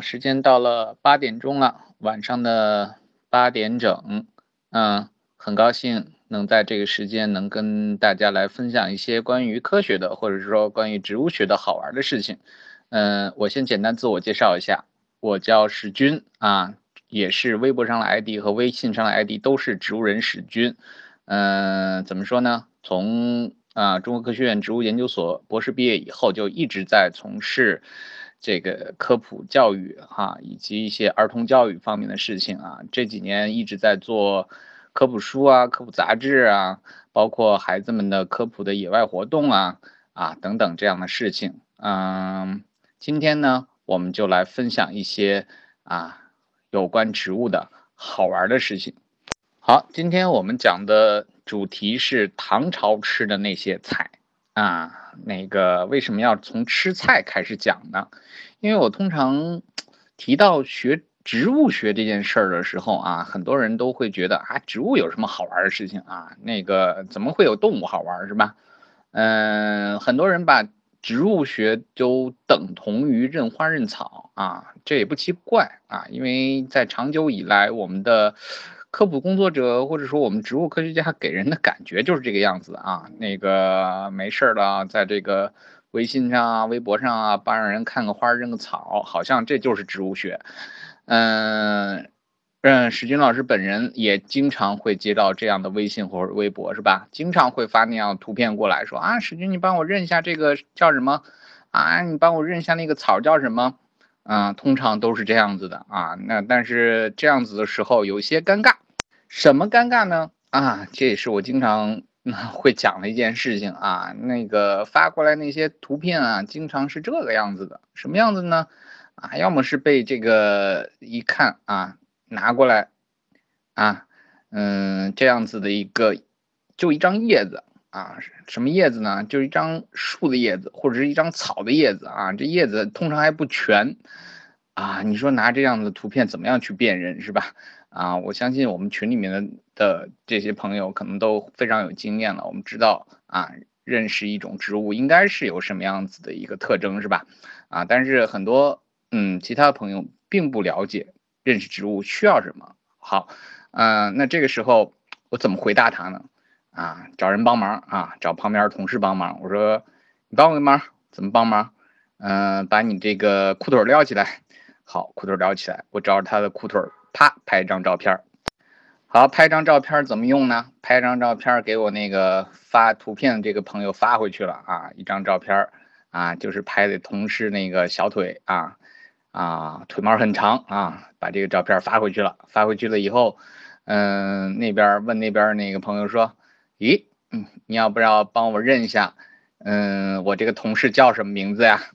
时间到了八点钟了，晚上的八点整，嗯，很高兴能在这个时间能跟大家来分享一些关于科学的，或者是说关于植物学的好玩的事情。嗯，我先简单自我介绍一下，我叫史军啊，也是微博上的 ID 和微信上的 ID 都是植物人史军。嗯，怎么说呢？从啊中国科学院植物研究所博士毕业以后，就一直在从事。这个科普教育哈，以及一些儿童教育方面的事情啊，这几年一直在做科普书啊、科普杂志啊，包括孩子们的科普的野外活动啊啊等等这样的事情。嗯，今天呢，我们就来分享一些啊有关植物的好玩的事情。好，今天我们讲的主题是唐朝吃的那些菜啊。那个为什么要从吃菜开始讲呢？因为我通常提到学植物学这件事儿的时候啊，很多人都会觉得啊，植物有什么好玩的事情啊？那个怎么会有动物好玩是吧？嗯，很多人把植物学都等同于认花认草啊，这也不奇怪啊，因为在长久以来我们的。科普工作者或者说我们植物科学家给人的感觉就是这个样子啊，那个没事儿了，在这个微信上啊、微博上啊，帮人看个花、认个草，好像这就是植物学。嗯嗯，史军老师本人也经常会接到这样的微信或者微博，是吧？经常会发那样图片过来说啊，史军你帮我认一下这个叫什么啊？你帮我认一下那个草叫什么？啊，通常都是这样子的啊。那但是这样子的时候有些尴尬，什么尴尬呢？啊，这也是我经常会讲的一件事情啊。那个发过来那些图片啊，经常是这个样子的，什么样子呢？啊，要么是被这个一看啊，拿过来啊，嗯，这样子的一个，就一张叶子。啊，什么叶子呢？就是一张树的叶子，或者是一张草的叶子啊。这叶子通常还不全啊。你说拿这样的图片怎么样去辨认是吧？啊，我相信我们群里面的的这些朋友可能都非常有经验了。我们知道啊，认识一种植物应该是有什么样子的一个特征是吧？啊，但是很多嗯其他朋友并不了解认识植物需要什么。好，嗯，那这个时候我怎么回答他呢？啊，找人帮忙啊，找旁边同事帮忙。我说，你帮我个忙，怎么帮忙？嗯，把你这个裤腿撩起来。好，裤腿撩起来，我照着他的裤腿，啪，拍一张照片。好，拍张照片怎么用呢？拍张照片给我那个发图片这个朋友发回去了啊，一张照片啊，就是拍的同事那个小腿啊啊，腿毛很长啊，把这个照片发回去了。发回去了以后，嗯，那边问那边那个朋友说。咦，嗯，你要不要帮我认一下？嗯，我这个同事叫什么名字呀？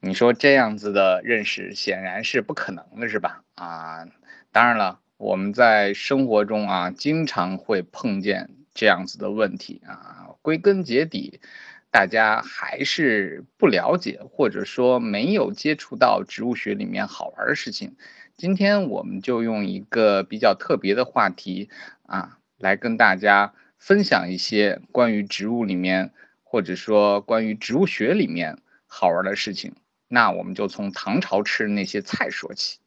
你说这样子的认识显然是不可能的，是吧？啊，当然了，我们在生活中啊，经常会碰见这样子的问题啊。归根结底，大家还是不了解，或者说没有接触到植物学里面好玩的事情。今天我们就用一个比较特别的话题啊，来跟大家。分享一些关于植物里面，或者说关于植物学里面好玩的事情。那我们就从唐朝吃的那些菜说起。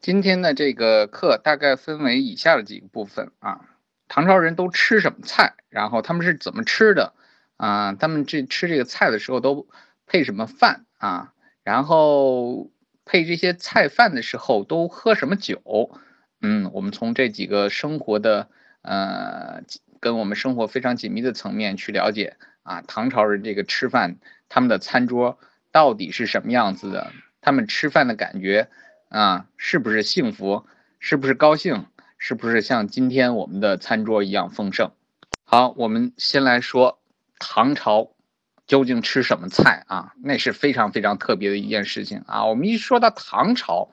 今天的这个课大概分为以下的几个部分啊：唐朝人都吃什么菜？然后他们是怎么吃的？啊，他们这吃这个菜的时候都配什么饭啊？然后配这些菜饭的时候都喝什么酒？嗯，我们从这几个生活的呃。跟我们生活非常紧密的层面去了解啊，唐朝人这个吃饭，他们的餐桌到底是什么样子的？他们吃饭的感觉啊，是不是幸福？是不是高兴？是不是像今天我们的餐桌一样丰盛？好，我们先来说唐朝究竟吃什么菜啊？那是非常非常特别的一件事情啊。我们一说到唐朝，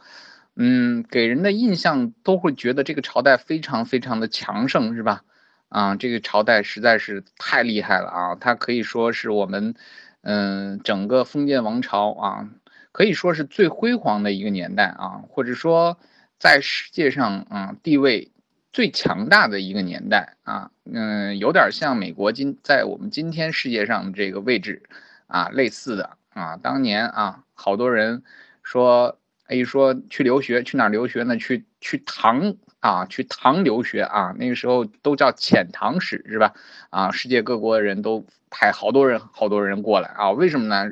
嗯，给人的印象都会觉得这个朝代非常非常的强盛，是吧？啊，这个朝代实在是太厉害了啊！它可以说是我们，嗯，整个封建王朝啊，可以说是最辉煌的一个年代啊，或者说在世界上啊地位最强大的一个年代啊，嗯，有点像美国今在我们今天世界上这个位置啊类似的啊。当年啊，好多人说一说去留学，去哪儿留学呢？去去唐啊，去唐留学啊。那个时候都叫遣唐使是吧？啊，世界各国的人都派好多人，好多人过来啊。为什么呢？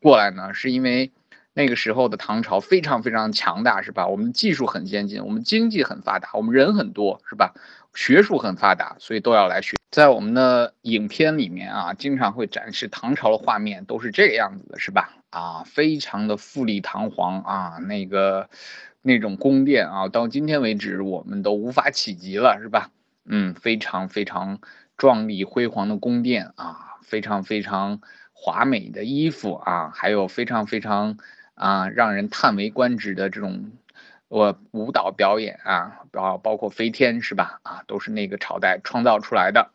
过来呢？是因为那个时候的唐朝非常非常强大是吧？我们技术很先进，我们经济很发达，我们人很多是吧？学术很发达，所以都要来学。在我们的影片里面啊，经常会展示唐朝的画面，都是这个样子的，是吧？啊，非常的富丽堂皇啊，那个那种宫殿啊，到今天为止我们都无法企及了，是吧？嗯，非常非常壮丽辉煌的宫殿啊，非常非常华美的衣服啊，还有非常非常啊让人叹为观止的这种。我舞蹈表演啊，包包括飞天是吧？啊，都是那个朝代创造出来的。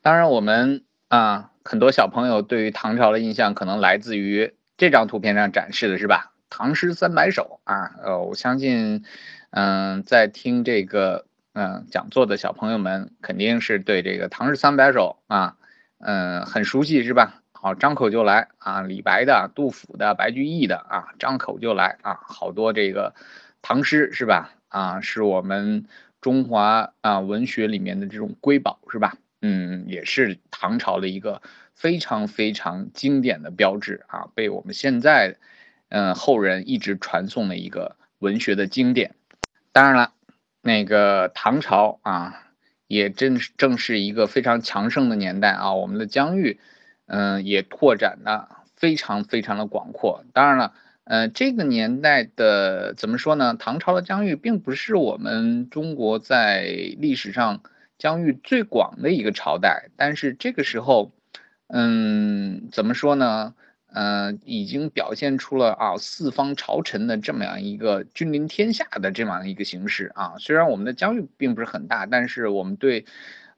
当然，我们啊，很多小朋友对于唐朝的印象可能来自于这张图片上展示的是吧？唐诗三百首啊，呃，我相信，嗯，在听这个嗯讲座的小朋友们肯定是对这个唐诗三百首啊，嗯，很熟悉是吧？好，张口就来啊，李白的、杜甫的、白居易的啊，张口就来啊，好多这个。唐诗是吧？啊，是我们中华啊文学里面的这种瑰宝是吧？嗯，也是唐朝的一个非常非常经典的标志啊，被我们现在嗯后人一直传颂的一个文学的经典。当然了，那个唐朝啊，也正正是一个非常强盛的年代啊，我们的疆域嗯也拓展的非常非常的广阔。当然了。呃，这个年代的怎么说呢？唐朝的疆域并不是我们中国在历史上疆域最广的一个朝代，但是这个时候，嗯，怎么说呢？嗯，已经表现出了啊四方朝臣的这么样一个君临天下的这么样一个形式啊。虽然我们的疆域并不是很大，但是我们对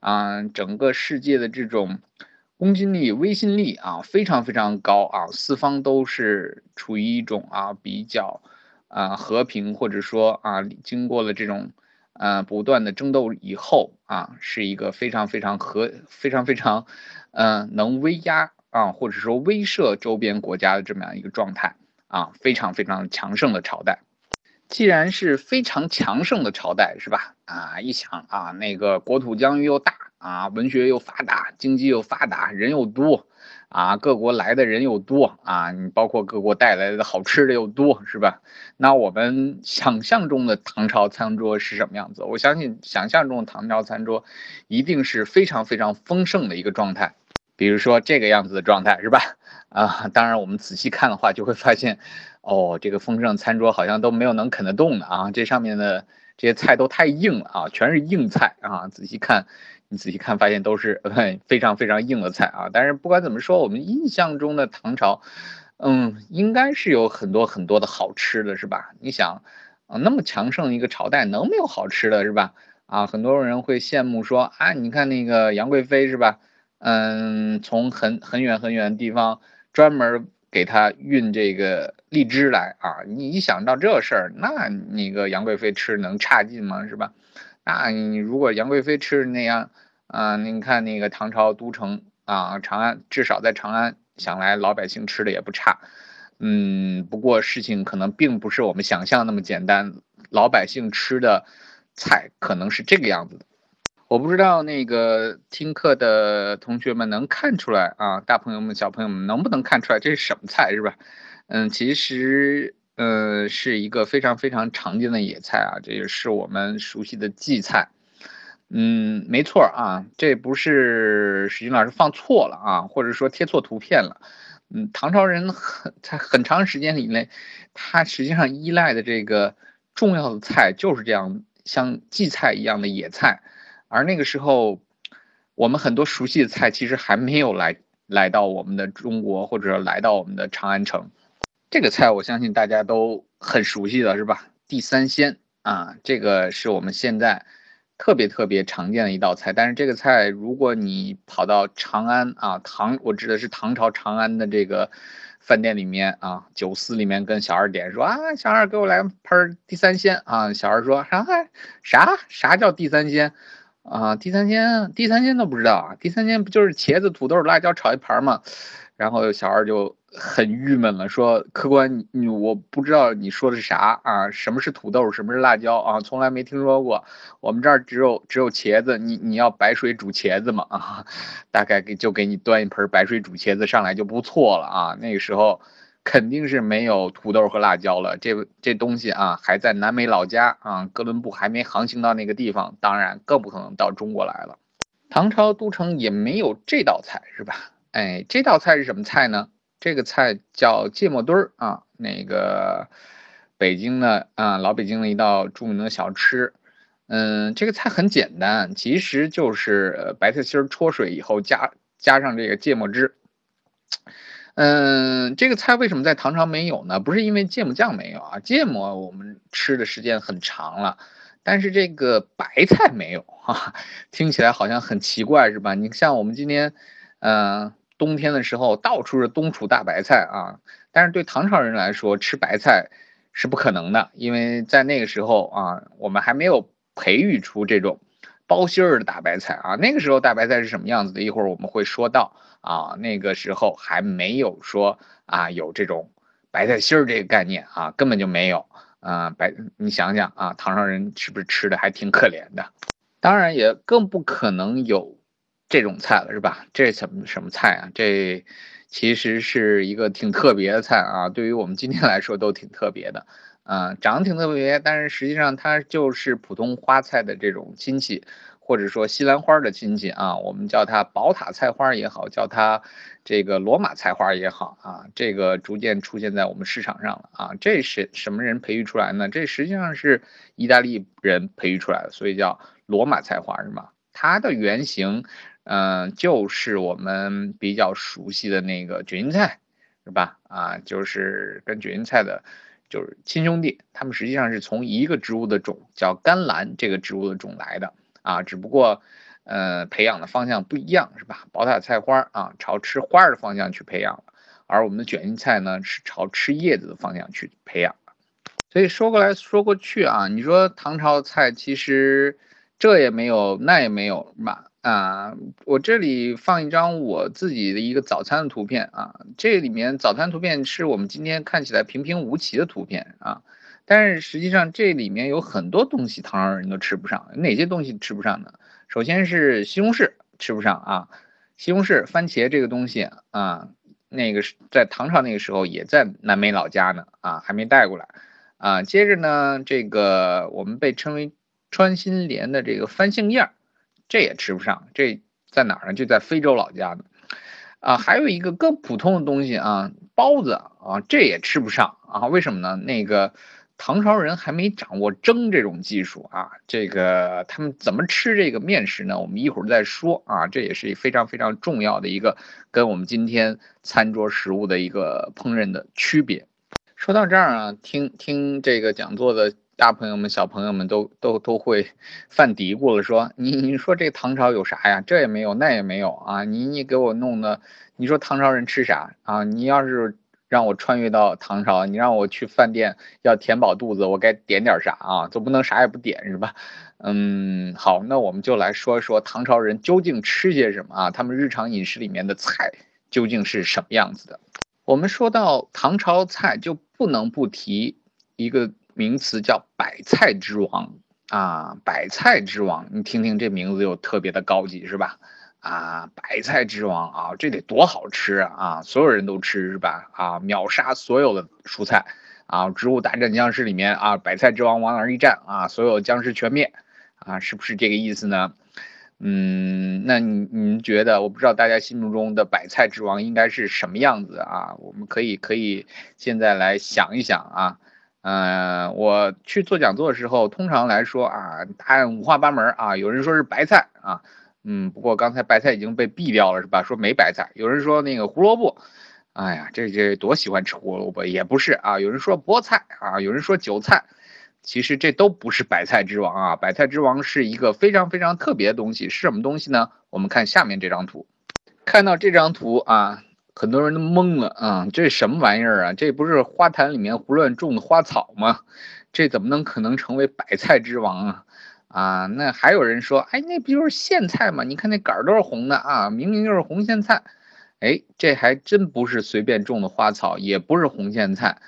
啊整个世界的这种。公信力、威信力啊，非常非常高啊！四方都是处于一种啊比较啊和平，或者说啊经过了这种呃不断的争斗以后啊，是一个非常非常和非常非常嗯能威压啊或者说威慑周边国家的这么样一个状态啊，非常非常强盛的朝代。既然是非常强盛的朝代，是吧？啊，一想啊，那个国土疆域又大。啊，文学又发达，经济又发达，人又多，啊，各国来的人又多，啊，你包括各国带来的好吃的又多，是吧？那我们想象中的唐朝餐桌是什么样子？我相信想象中的唐朝餐桌一定是非常非常丰盛的一个状态，比如说这个样子的状态，是吧？啊，当然我们仔细看的话，就会发现，哦，这个丰盛餐桌好像都没有能啃得动的啊，这上面的这些菜都太硬了啊，全是硬菜啊，仔细看。你仔细看，发现都是非常非常硬的菜啊！但是不管怎么说，我们印象中的唐朝，嗯，应该是有很多很多的好吃的，是吧？你想，啊，那么强盛一个朝代，能没有好吃的，是吧？啊，很多人会羡慕说，啊，你看那个杨贵妃，是吧？嗯，从很很远很远的地方专门给他运这个荔枝来啊！你一想到这事儿，那那个杨贵妃吃能差劲吗？是吧？那你如果杨贵妃吃那样，啊，你看那个唐朝都城啊，长安，至少在长安，想来老百姓吃的也不差。嗯，不过事情可能并不是我们想象那么简单，老百姓吃的菜可能是这个样子的。我不知道那个听课的同学们能看出来啊，大朋友们、小朋友们能不能看出来这是什么菜，是吧？嗯，其实。呃，是一个非常非常常见的野菜啊，这也是我们熟悉的荠菜。嗯，没错啊，这不是史军老师放错了啊，或者说贴错图片了。嗯，唐朝人很在很长时间以内，他实际上依赖的这个重要的菜就是这样像荠菜一样的野菜，而那个时候我们很多熟悉的菜其实还没有来来到我们的中国，或者来到我们的长安城。这个菜我相信大家都很熟悉的是吧？地三鲜啊，这个是我们现在特别特别常见的一道菜。但是这个菜，如果你跑到长安啊，唐，我指的是唐朝长安的这个饭店里面啊，酒肆里面跟小二点说啊，小二给我来盆地三鲜啊。小二说啥啥啥叫地三鲜啊？地三鲜地三鲜都不知道啊？地三鲜不就是茄子、土豆、辣椒炒一盘吗？然后小二就很郁闷了，说：“客官，你我不知道你说的是啥啊？什么是土豆？什么是辣椒啊？从来没听说过。我们这儿只有只有茄子，你你要白水煮茄子吗？啊，大概给就给你端一盆白水煮茄子上来就不错了啊。那个时候肯定是没有土豆和辣椒了，这这东西啊还在南美老家啊，哥伦布还没航行到那个地方，当然更不可能到中国来了。唐朝都城也没有这道菜，是吧？”哎，这道菜是什么菜呢？这个菜叫芥末墩儿啊，那个北京的啊，老北京的一道著名的小吃。嗯，这个菜很简单，其实就是白菜心儿焯水以后加加上这个芥末汁。嗯，这个菜为什么在唐朝没有呢？不是因为芥末酱没有啊，芥末我们吃的时间很长了，但是这个白菜没有哈，听起来好像很奇怪是吧？你像我们今天，嗯。冬天的时候，到处是冬储大白菜啊！但是对唐朝人来说，吃白菜是不可能的，因为在那个时候啊，我们还没有培育出这种包心儿的大白菜啊。那个时候大白菜是什么样子的？一会儿我们会说到啊。那个时候还没有说啊有这种白菜心儿这个概念啊，根本就没有啊。白，你想想啊，唐朝人是不是吃的还挺可怜的？当然也更不可能有。这种菜了是吧？这什么什么菜啊？这其实是一个挺特别的菜啊，对于我们今天来说都挺特别的，啊，长得挺特别，但是实际上它就是普通花菜的这种亲戚，或者说西兰花的亲戚啊，我们叫它宝塔菜花也好，叫它这个罗马菜花也好啊，这个逐渐出现在我们市场上了啊，这是什么人培育出来呢？这实际上是意大利人培育出来的，所以叫罗马菜花是吗？它的原型。嗯，就是我们比较熟悉的那个卷心菜，是吧？啊，就是跟卷心菜的，就是亲兄弟，他们实际上是从一个植物的种叫甘蓝这个植物的种来的啊，只不过，呃，培养的方向不一样，是吧？宝塔菜花啊，朝吃花的方向去培养了，而我们的卷心菜呢，是朝吃叶子的方向去培养。所以说过来说过去啊，你说唐朝菜其实这也没有，那也没有，是吧？啊，我这里放一张我自己的一个早餐的图片啊，这里面早餐图片是我们今天看起来平平无奇的图片啊，但是实际上这里面有很多东西唐朝人都吃不上，哪些东西吃不上呢？首先是西红柿吃不上啊，西红柿、番茄这个东西啊，那个是在唐朝那个时候也在南美老家呢啊，还没带过来啊。接着呢，这个我们被称为穿心莲的这个番杏叶儿。这也吃不上，这在哪儿呢？就在非洲老家呢，啊，还有一个更普通的东西啊，包子啊，这也吃不上啊，为什么呢？那个唐朝人还没掌握蒸这种技术啊，这个他们怎么吃这个面食呢？我们一会儿再说啊，这也是非常非常重要的一个跟我们今天餐桌食物的一个烹饪的区别。说到这儿啊，听听这个讲座的。大朋友们、小朋友们都都都会 犯嘀咕了，说你你说这唐朝有啥呀？这也没有，那也没有啊！你你给我弄的，你说唐朝人吃啥啊？你要是让我穿越到唐朝，你让我去饭店要填饱肚子，我该点点啥啊？总不能啥也不点是吧？嗯，好，那我们就来说说唐朝人究竟吃些什么啊？他们日常饮食里面的菜究竟是什么样子的？我们说到唐朝菜，就不能不提一个。名词叫百菜之王啊，百菜之王，你听听这名字又特别的高级是吧？啊，白菜之王啊，这得多好吃啊！所有人都吃是吧？啊，秒杀所有的蔬菜啊，植物大战僵尸里面啊，百菜之王往哪一站啊，所有僵尸全灭啊，是不是这个意思呢？嗯，那你你觉得，我不知道大家心目中的白菜之王应该是什么样子啊？我们可以可以现在来想一想啊。嗯，我去做讲座的时候，通常来说啊，答案五花八门啊。有人说是白菜啊，嗯，不过刚才白菜已经被毙掉了，是吧？说没白菜。有人说那个胡萝卜，哎呀，这这多喜欢吃胡萝卜，也不是啊。有人说菠菜啊，有人说韭菜，其实这都不是白菜之王啊。白菜之王是一个非常非常特别的东西，是什么东西呢？我们看下面这张图，看到这张图啊。很多人都懵了啊，这什么玩意儿啊？这不是花坛里面胡乱种的花草吗？这怎么能可能成为百菜之王啊？啊，那还有人说，哎，那不就是苋菜吗？你看那杆儿都是红的啊，明明就是红苋菜。哎，这还真不是随便种的花草，也不是红苋菜，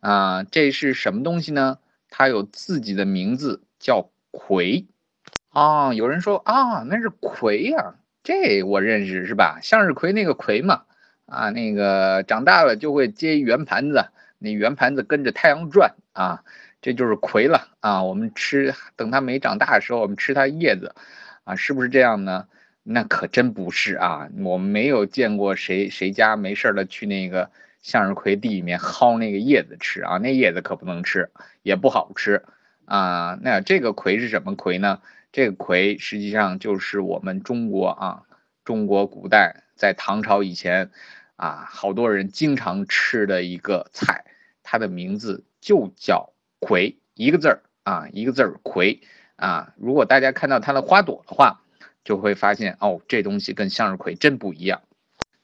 啊，这是什么东西呢？它有自己的名字，叫葵。啊，有人说啊，那是葵呀，这我认识是吧？向日葵那个葵嘛，啊，那个长大了就会结圆盘子，那圆盘子跟着太阳转啊，这就是葵了啊。我们吃，等它没长大的时候，我们吃它叶子，啊，是不是这样呢？那可真不是啊！我们没有见过谁谁家没事了去那个向日葵地里面薅那个叶子吃啊，那叶子可不能吃，也不好吃啊。那这个葵是什么葵呢？这个葵实际上就是我们中国啊，中国古代在唐朝以前啊，好多人经常吃的一个菜，它的名字就叫葵，一个字儿啊，一个字儿葵啊。如果大家看到它的花朵的话，就会发现哦，这东西跟向日葵真不一样。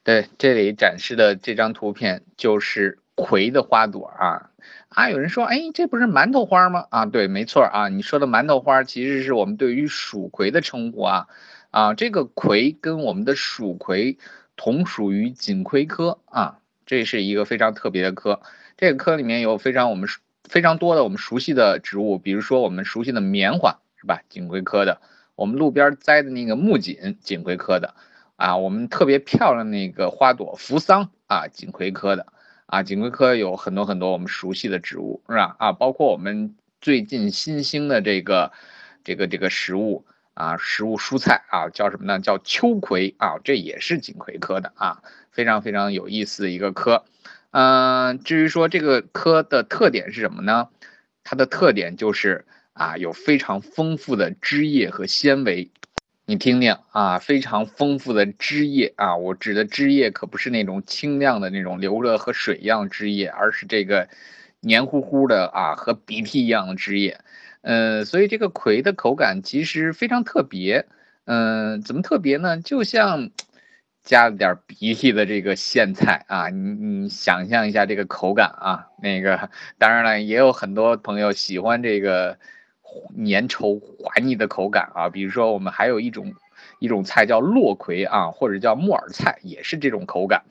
对，这里展示的这张图片就是葵的花朵啊啊！有人说，哎，这不是馒头花吗？啊，对，没错啊，你说的馒头花其实是我们对于蜀葵的称呼啊啊，这个葵跟我们的蜀葵同属于锦葵科啊，这是一个非常特别的科。这个科里面有非常我们非常多的我们熟悉的植物，比如说我们熟悉的棉花是吧？锦葵科的。我们路边栽的那个木槿，锦葵科的，啊，我们特别漂亮那个花朵扶桑，啊，锦葵科的，啊，锦葵科有很多很多我们熟悉的植物，是吧？啊，包括我们最近新兴的这个，这个这个食物，啊，食物蔬菜，啊，叫什么呢？叫秋葵，啊，这也是锦葵科的，啊，非常非常有意思的一个科，嗯，至于说这个科的特点是什么呢？它的特点就是。啊，有非常丰富的汁液和纤维，你听听啊，非常丰富的汁液啊，我指的汁液可不是那种清亮的那种流着和水一样汁液，而是这个黏糊糊的啊，和鼻涕一样的汁液。嗯，所以这个葵的口感其实非常特别。嗯，怎么特别呢？就像。加了点鼻涕的这个苋菜啊，你你想象一下这个口感啊，那个当然了，也有很多朋友喜欢这个粘稠滑腻的口感啊，比如说我们还有一种一种菜叫落葵啊，或者叫木耳菜，也是这种口感。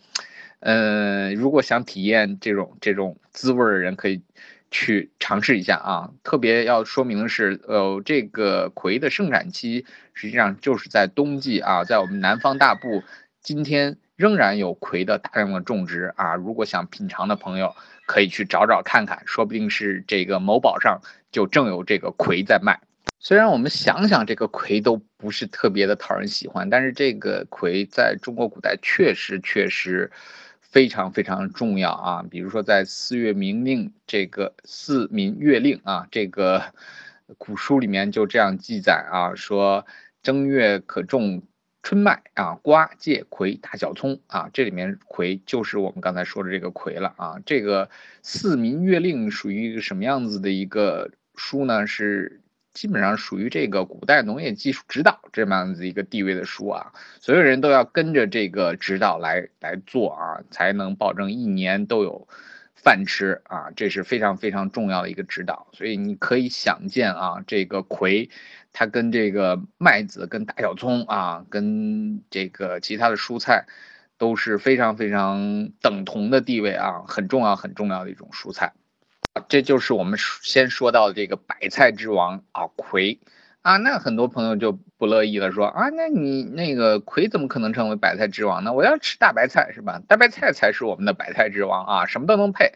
嗯，如果想体验这种这种滋味的人，可以去尝试一下啊。特别要说明的是，呃，这个葵的盛产期实际上就是在冬季啊，在我们南方大部。今天仍然有葵的大量的种植啊！如果想品尝的朋友，可以去找找看看，说不定是这个某宝上就正有这个葵在卖。虽然我们想想这个葵都不是特别的讨人喜欢，但是这个葵在中国古代确实确实非常非常重要啊！比如说在《四月明令》这个《四民月令》啊，这个古书里面就这样记载啊，说正月可种。春麦啊，瓜、芥、葵、大小葱啊，这里面葵就是我们刚才说的这个葵了啊。这个《四民月令》属于一个什么样子的一个书呢？是基本上属于这个古代农业技术指导这么样子一个地位的书啊。所有人都要跟着这个指导来来做啊，才能保证一年都有饭吃啊。这是非常非常重要的一个指导。所以你可以想见啊，这个葵。它跟这个麦子、跟大小葱啊、跟这个其他的蔬菜，都是非常非常等同的地位啊，很重要很重要的一种蔬菜。这就是我们先说到的这个白菜之王啊，葵啊。那很多朋友就不乐意了，说啊，那你那个葵怎么可能成为白菜之王呢？我要吃大白菜是吧？大白菜才是我们的白菜之王啊，什么都能配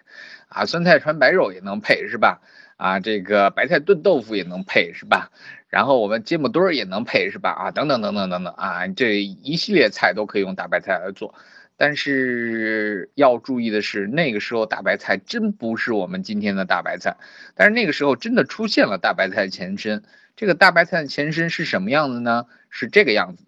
啊，酸菜穿白肉也能配是吧？啊，这个白菜炖豆腐也能配是吧？然后我们芥末墩儿也能配是吧？啊，等等等等等等啊，这一系列菜都可以用大白菜来做。但是要注意的是，那个时候大白菜真不是我们今天的大白菜。但是那个时候真的出现了大白菜前身。这个大白菜的前身是什么样子呢？是这个样子。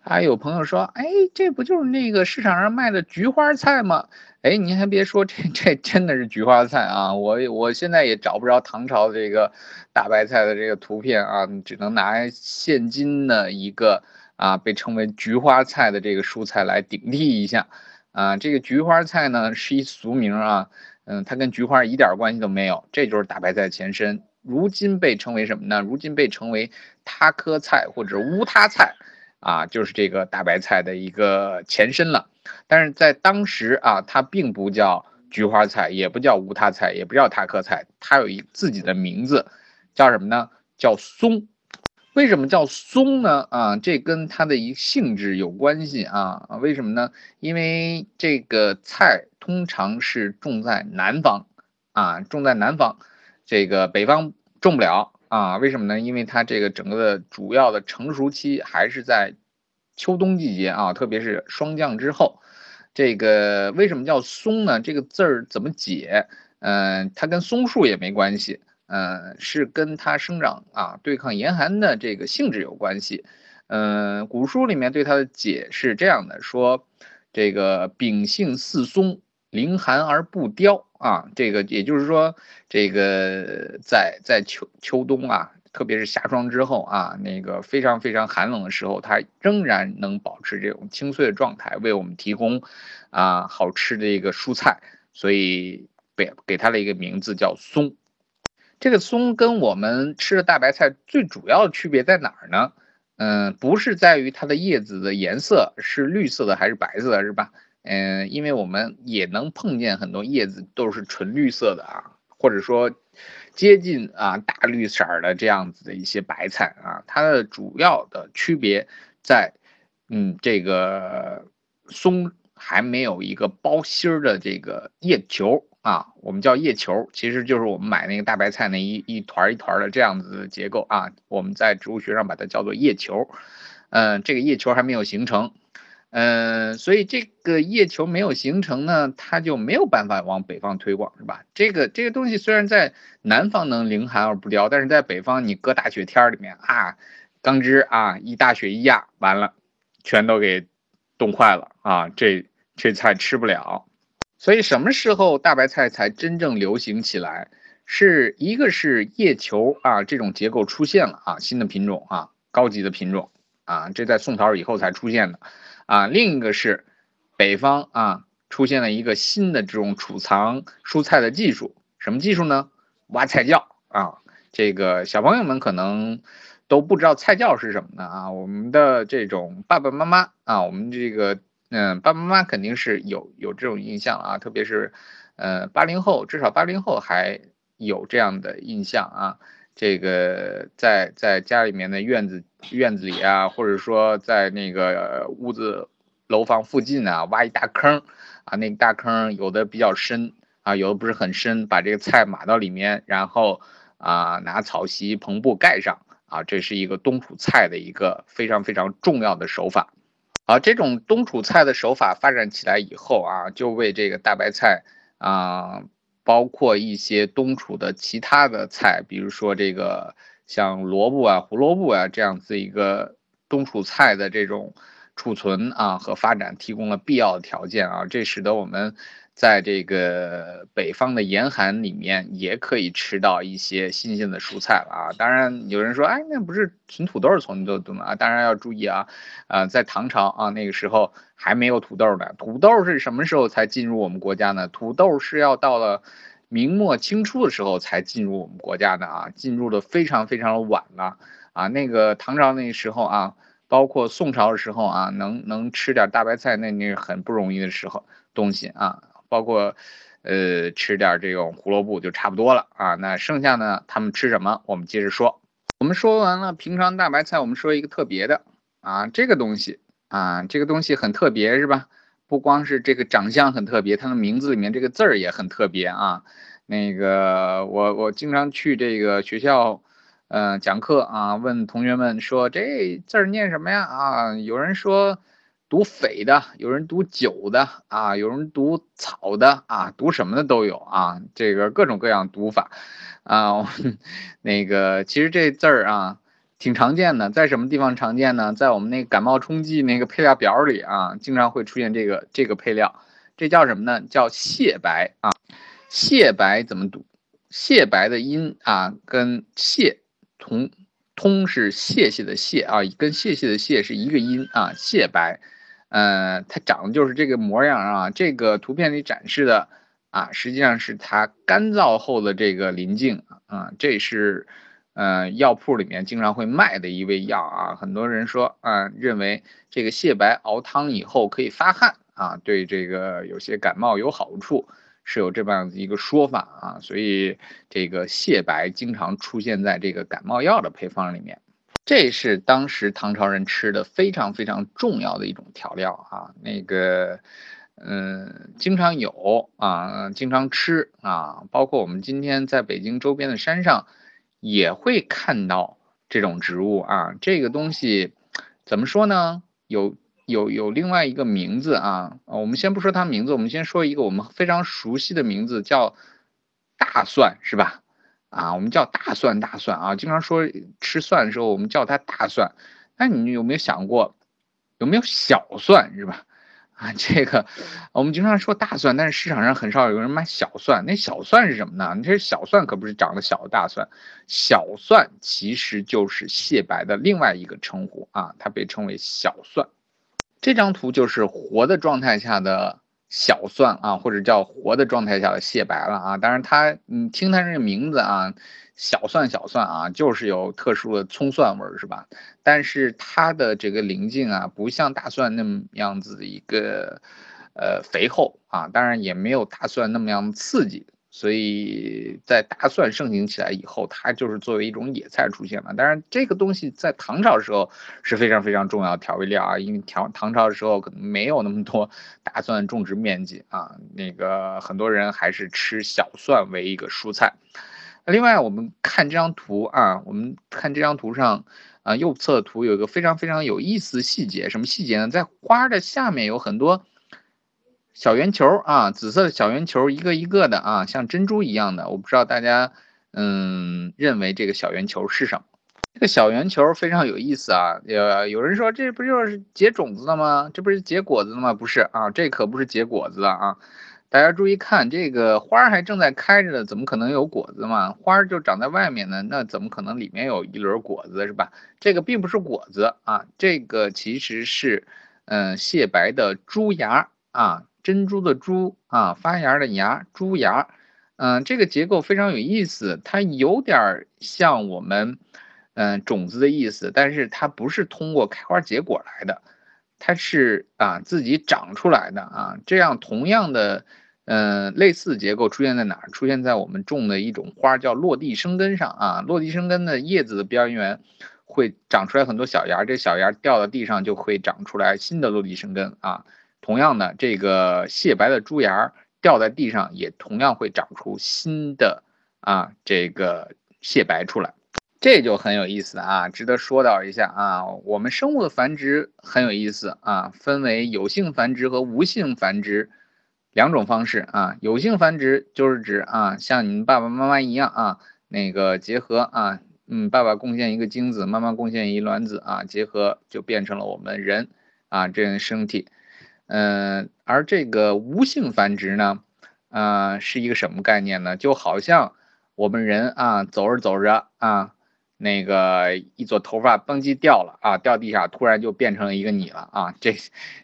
还有朋友说，哎，这不就是那个市场上卖的菊花菜吗？哎，您还别说，这这真的是菊花菜啊！我我现在也找不着唐朝的这个大白菜的这个图片啊，只能拿现今的一个啊被称为菊花菜的这个蔬菜来顶替一下啊。这个菊花菜呢是一俗名啊，嗯，它跟菊花一点关系都没有，这就是大白菜前身。如今被称为什么呢？如今被称为他科菜或者乌他菜。啊，就是这个大白菜的一个前身了。但是在当时啊，它并不叫菊花菜，也不叫乌他菜，也不叫塔克菜，它有一自己的名字，叫什么呢？叫松。为什么叫松呢？啊，这跟它的一性质有关系啊。为什么呢？因为这个菜通常是种在南方啊，种在南方，这个北方种不了啊。为什么呢？因为它这个整个的主要的成熟期还是在秋冬季节啊，特别是霜降之后。这个为什么叫松呢？这个字儿怎么解？嗯，它跟松树也没关系。嗯，是跟它生长啊，对抗严寒的这个性质有关系。嗯，古书里面对它的解是这样的：说这个秉性似松，凌寒而不凋啊。这个也就是说，这个在在秋秋冬啊，特别是夏霜之后啊，那个非常非常寒冷的时候，它仍然能保持这种青翠的状态，为我们提供啊好吃的一个蔬菜，所以给给它了一个名字叫松。这个松跟我们吃的大白菜最主要的区别在哪儿呢？嗯，不是在于它的叶子的颜色是绿色的还是白色的，是吧？嗯，因为我们也能碰见很多叶子都是纯绿色的啊，或者说接近啊大绿色儿的这样子的一些白菜啊，它的主要的区别在，嗯，这个松还没有一个包心儿的这个叶球。啊，我们叫叶球，其实就是我们买那个大白菜那一一团一团的这样子的结构啊。我们在植物学上把它叫做叶球，嗯，这个叶球还没有形成，嗯，所以这个叶球没有形成呢，它就没有办法往北方推广，是吧？这个这个东西虽然在南方能凌寒而不凋，但是在北方你搁大雪天里面啊，钢枝啊一大雪一压，完了全都给冻坏了啊，这这菜吃不了。所以什么时候大白菜才真正流行起来？是一个是叶球啊这种结构出现了啊新的品种啊高级的品种啊这在宋朝以后才出现的啊另一个是北方啊出现了一个新的这种储藏蔬菜的技术什么技术呢？挖菜窖啊这个小朋友们可能都不知道菜窖是什么呢啊我们的这种爸爸妈妈啊我们这个。嗯，爸爸妈妈肯定是有有这种印象啊，特别是，呃，八零后，至少八零后还有这样的印象啊。这个在在家里面的院子院子里啊，或者说在那个屋子楼房附近啊，挖一大坑啊，那个大坑有的比较深啊，有的不是很深，把这个菜码到里面，然后啊拿草席篷布盖上啊，这是一个冬储菜的一个非常非常重要的手法。啊，这种冬储菜的手法发展起来以后啊，就为这个大白菜啊，包括一些冬储的其他的菜，比如说这个像萝卜啊、胡萝卜啊这样子一个冬储菜的这种储存啊和发展提供了必要的条件啊，这使得我们。在这个北方的严寒里面，也可以吃到一些新鲜的蔬菜了啊！当然，有人说，哎，那不是纯土豆从都懂啊？当然要注意啊！啊，在唐朝啊，那个时候还没有土豆呢。土豆是什么时候才进入我们国家呢？土豆是要到了明末清初的时候才进入我们国家的啊，进入的非常非常的晚了啊！那个唐朝那个时候啊，包括宋朝的时候啊，能能吃点大白菜，那那是很不容易的时候东西啊。包括，呃，吃点这种胡萝卜就差不多了啊。那剩下呢，他们吃什么？我们接着说。我们说完了平常大白菜，我们说一个特别的啊，这个东西啊，这个东西很特别是吧？不光是这个长相很特别，它的名字里面这个字儿也很特别啊。那个我我经常去这个学校，嗯，讲课啊，问同学们说这字儿念什么呀？啊，有人说。读匪的，有人读酒的啊，有人读草的啊，读什么的都有啊，这个各种各样读法啊，那个其实这字儿啊挺常见的，在什么地方常见呢？在我们那个感冒冲剂那个配料表里啊，经常会出现这个这个配料，这叫什么呢？叫蟹白啊，蟹白怎么读？蟹白的音啊，跟蟹同通是谢谢的谢啊，跟谢谢的谢是一个音啊，蟹白。嗯，它长得就是这个模样啊。这个图片里展示的啊，实际上是它干燥后的这个鳞茎啊。这是嗯，药铺里面经常会卖的一味药啊，很多人说啊，认为这个蟹白熬汤以后可以发汗啊，对这个有些感冒有好处，是有这么样子一个说法啊，所以这个蟹白经常出现在这个感冒药的配方里面，这是当时唐朝人吃的非常非常重要的一种调料啊，那个嗯，经常有啊，经常吃啊，包括我们今天在北京周边的山上。也会看到这种植物啊，这个东西怎么说呢？有有有另外一个名字啊，我们先不说它名字，我们先说一个我们非常熟悉的名字，叫大蒜，是吧？啊，我们叫大蒜，大蒜啊，经常说吃蒜的时候，我们叫它大蒜。那你有没有想过，有没有小蒜，是吧？啊，这个我们经常说大蒜，但是市场上很少有人买小蒜。那小蒜是什么呢？你这小蒜可不是长得小的大蒜，小蒜其实就是蟹白的另外一个称呼啊，它被称为小蒜。这张图就是活的状态下的。小蒜啊，或者叫活的状态下的蟹白了啊，当然它，你听它这个名字啊，小蒜小蒜啊，就是有特殊的葱蒜味儿是吧？但是它的这个鳞茎啊，不像大蒜那么样子的一个呃肥厚啊，当然也没有大蒜那么样刺激。所以在大蒜盛行起来以后，它就是作为一种野菜出现了。当然，这个东西在唐朝时候是非常非常重要调味料啊，因为调唐朝的时候可能没有那么多大蒜种植面积啊，那个很多人还是吃小蒜为一个蔬菜。另外，我们看这张图啊，我们看这张图上啊，右侧图有一个非常非常有意思的细节，什么细节呢？在花的下面有很多。小圆球啊，紫色的小圆球，一个一个的啊，像珍珠一样的。我不知道大家嗯认为这个小圆球是什么？这个小圆球非常有意思啊。呃有人说这不就是结种子的吗？这不是结果子的吗？不是啊，这可不是结果子的啊。大家注意看，这个花还正在开着呢，怎么可能有果子嘛？花就长在外面呢，那怎么可能里面有一轮果子是吧？这个并不是果子啊，这个其实是嗯蟹白的珠芽啊。珍珠的珠啊，发芽的芽，珠芽，嗯，这个结构非常有意思，它有点像我们嗯种子的意思，但是它不是通过开花结果来的，它是啊自己长出来的啊。这样同样的嗯类似结构出现在哪儿？出现在我们种的一种花叫落地生根上啊。落地生根的叶子的边缘会长出来很多小芽，这小芽掉到地上就会长出来新的落地生根啊。同样的，这个蟹白的珠芽掉在地上，也同样会长出新的啊，这个蟹白出来，这就很有意思啊，值得说到一下啊。我们生物的繁殖很有意思啊，分为有性繁殖和无性繁殖两种方式啊。有性繁殖就是指啊，像你们爸爸妈妈一样啊，那个结合啊，嗯，爸爸贡献一个精子，妈妈贡献一卵子啊，结合就变成了我们人啊这样身体。嗯，而这个无性繁殖呢，啊，是一个什么概念呢？就好像我们人啊，走着走着啊，那个一撮头发蹦叽掉了啊，掉地下，突然就变成了一个你了啊，这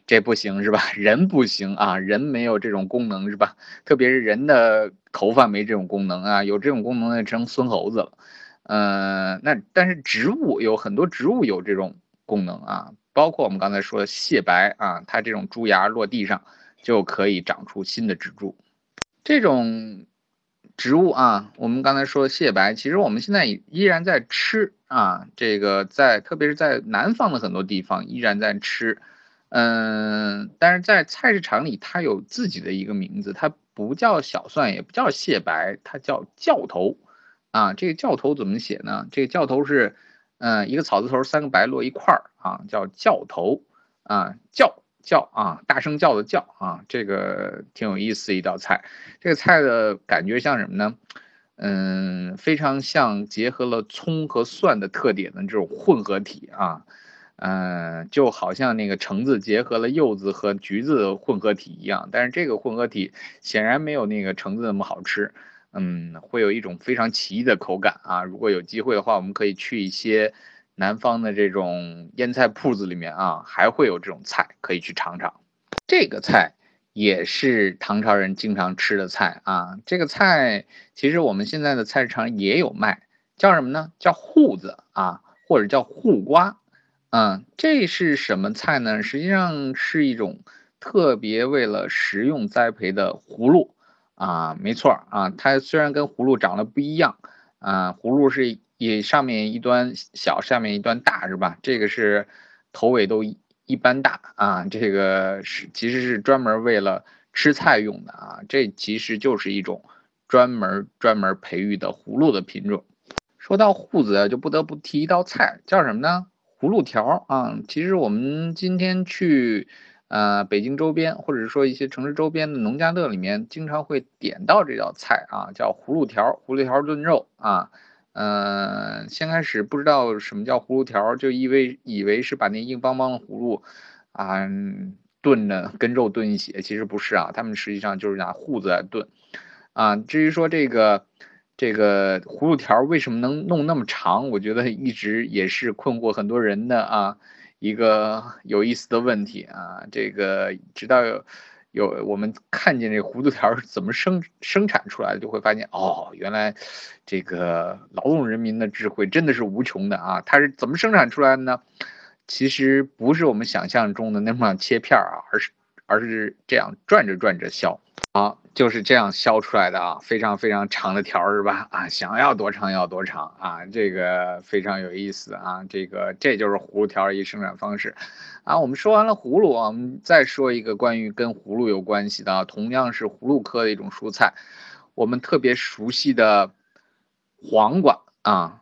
这不行是吧？人不行啊，人没有这种功能是吧？特别是人的头发没这种功能啊，有这种功能的成孙猴子了。嗯，那但是植物有很多植物有这种功能啊。包括我们刚才说的蟹白啊，它这种珠芽落地上就可以长出新的植株。这种植物啊，我们刚才说的蟹白，其实我们现在依然在吃啊。这个在特别是在南方的很多地方依然在吃。嗯，但是在菜市场里，它有自己的一个名字，它不叫小蒜，也不叫蟹白，它叫教头啊。这个教头怎么写呢？这个教头是。嗯，一个草字头，三个白落一块儿啊，叫叫头啊，叫叫啊，大声叫的叫啊，这个挺有意思一道菜。这个菜的感觉像什么呢？嗯，非常像结合了葱和蒜的特点的这种混合体啊，嗯，就好像那个橙子结合了柚子和橘子混合体一样，但是这个混合体显然没有那个橙子那么好吃。嗯，会有一种非常奇异的口感啊！如果有机会的话，我们可以去一些南方的这种腌菜铺子里面啊，还会有这种菜可以去尝尝。这个菜也是唐朝人经常吃的菜啊。这个菜其实我们现在的菜市场也有卖，叫什么呢？叫瓠子啊，或者叫瓠瓜。嗯，这是什么菜呢？实际上是一种特别为了食用栽培的葫芦啊，没错啊，它虽然跟葫芦长得不一样啊，葫芦是也上面一端小，下面一端大是吧？这个是头尾都一般大啊，这个是其实是专门为了吃菜用的啊，这其实就是一种专门专门培育的葫芦的品种。说到瓠子，就不得不提一道菜，叫什么呢？葫芦条啊，其实我们今天去呃北京周边，或者说一些城市周边的农家乐里面，经常会点到这道菜啊，叫葫芦条，葫芦条炖肉啊。嗯，先开始不知道什么叫葫芦条，就以为以为是把那硬邦邦的葫芦啊炖的跟肉炖一起，其实不是啊，他们实际上就是拿瓠子来炖啊。至于说这个。这个葫芦条为什么能弄那么长？我觉得一直也是困惑很多人的啊一个有意思的问题啊。这个直到有有我们看见这弧度条是怎么生生产出来的，就会发现哦，原来这个劳动人民的智慧真的是无穷的啊！它是怎么生产出来的呢？其实不是我们想象中的那么切片啊，而是而是这样转着转着削。好。就是这样削出来的啊，非常非常长的条是吧？啊，想要多长要多长啊，这个非常有意思啊。这个这就是葫芦条一生产方式啊。我们说完了葫芦，我们再说一个关于跟葫芦有关系的，同样是葫芦科的一种蔬菜，我们特别熟悉的黄瓜啊。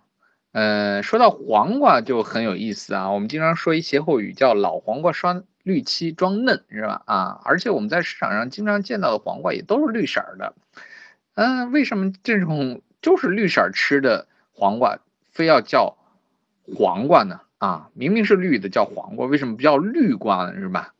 呃，说到黄瓜就很有意思啊。我们经常说一歇后语叫“老黄瓜刷绿漆装嫩”，是吧？啊，而且我们在市场上经常见到的黄瓜也都是绿色的。嗯，为什么这种就是绿色吃的黄瓜非要叫黄瓜呢？啊，明明是绿的叫黄瓜，为什么不叫绿瓜呢？是吧？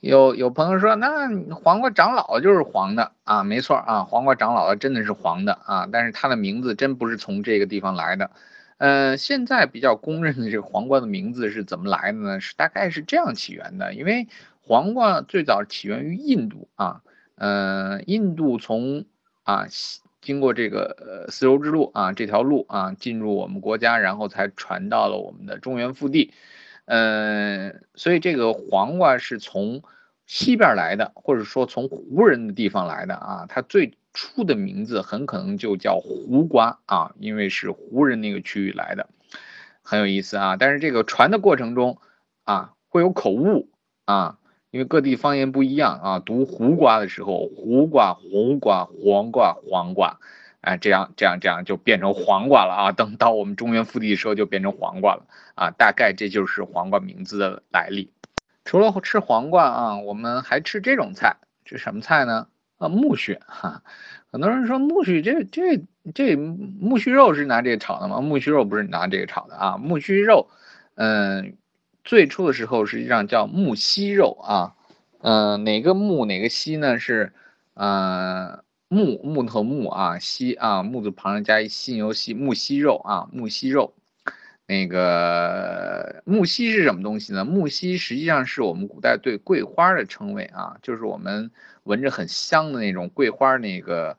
有有朋友说，那黄瓜长老了就是黄的啊，没错啊，黄瓜长老了真的是黄的啊，但是它的名字真不是从这个地方来的。呃，现在比较公认的这个黄瓜的名字是怎么来的呢？是大概是这样起源的，因为黄瓜最早起源于印度啊，呃，印度从啊经过这个丝绸之路啊这条路啊进入我们国家，然后才传到了我们的中原腹地，呃，所以这个黄瓜是从西边来的，或者说从胡人的地方来的啊，它最。出的名字很可能就叫胡瓜啊，因为是胡人那个区域来的，很有意思啊。但是这个传的过程中啊，会有口误啊，因为各地方言不一样啊。读胡瓜的时候，胡瓜、红瓜、黄瓜、黄瓜，哎，这样这样这样就变成黄瓜了啊。等到我们中原腹地的时候，就变成黄瓜了啊。大概这就是黄瓜名字的来历。除了吃黄瓜啊，我们还吃这种菜，这什么菜呢？啊，苜蓿哈，很多人说苜蓿这这这苜蓿肉是拿这个炒的吗？苜蓿肉不是拿这个炒的啊，苜蓿肉，嗯，最初的时候实际上叫木犀肉啊，嗯，哪个木哪个犀呢？是，嗯，木木头木啊，犀啊，木字旁加一犀牛犀，木犀肉啊，木犀肉。那个木犀是什么东西呢？木犀实际上是我们古代对桂花的称谓啊，就是我们闻着很香的那种桂花那个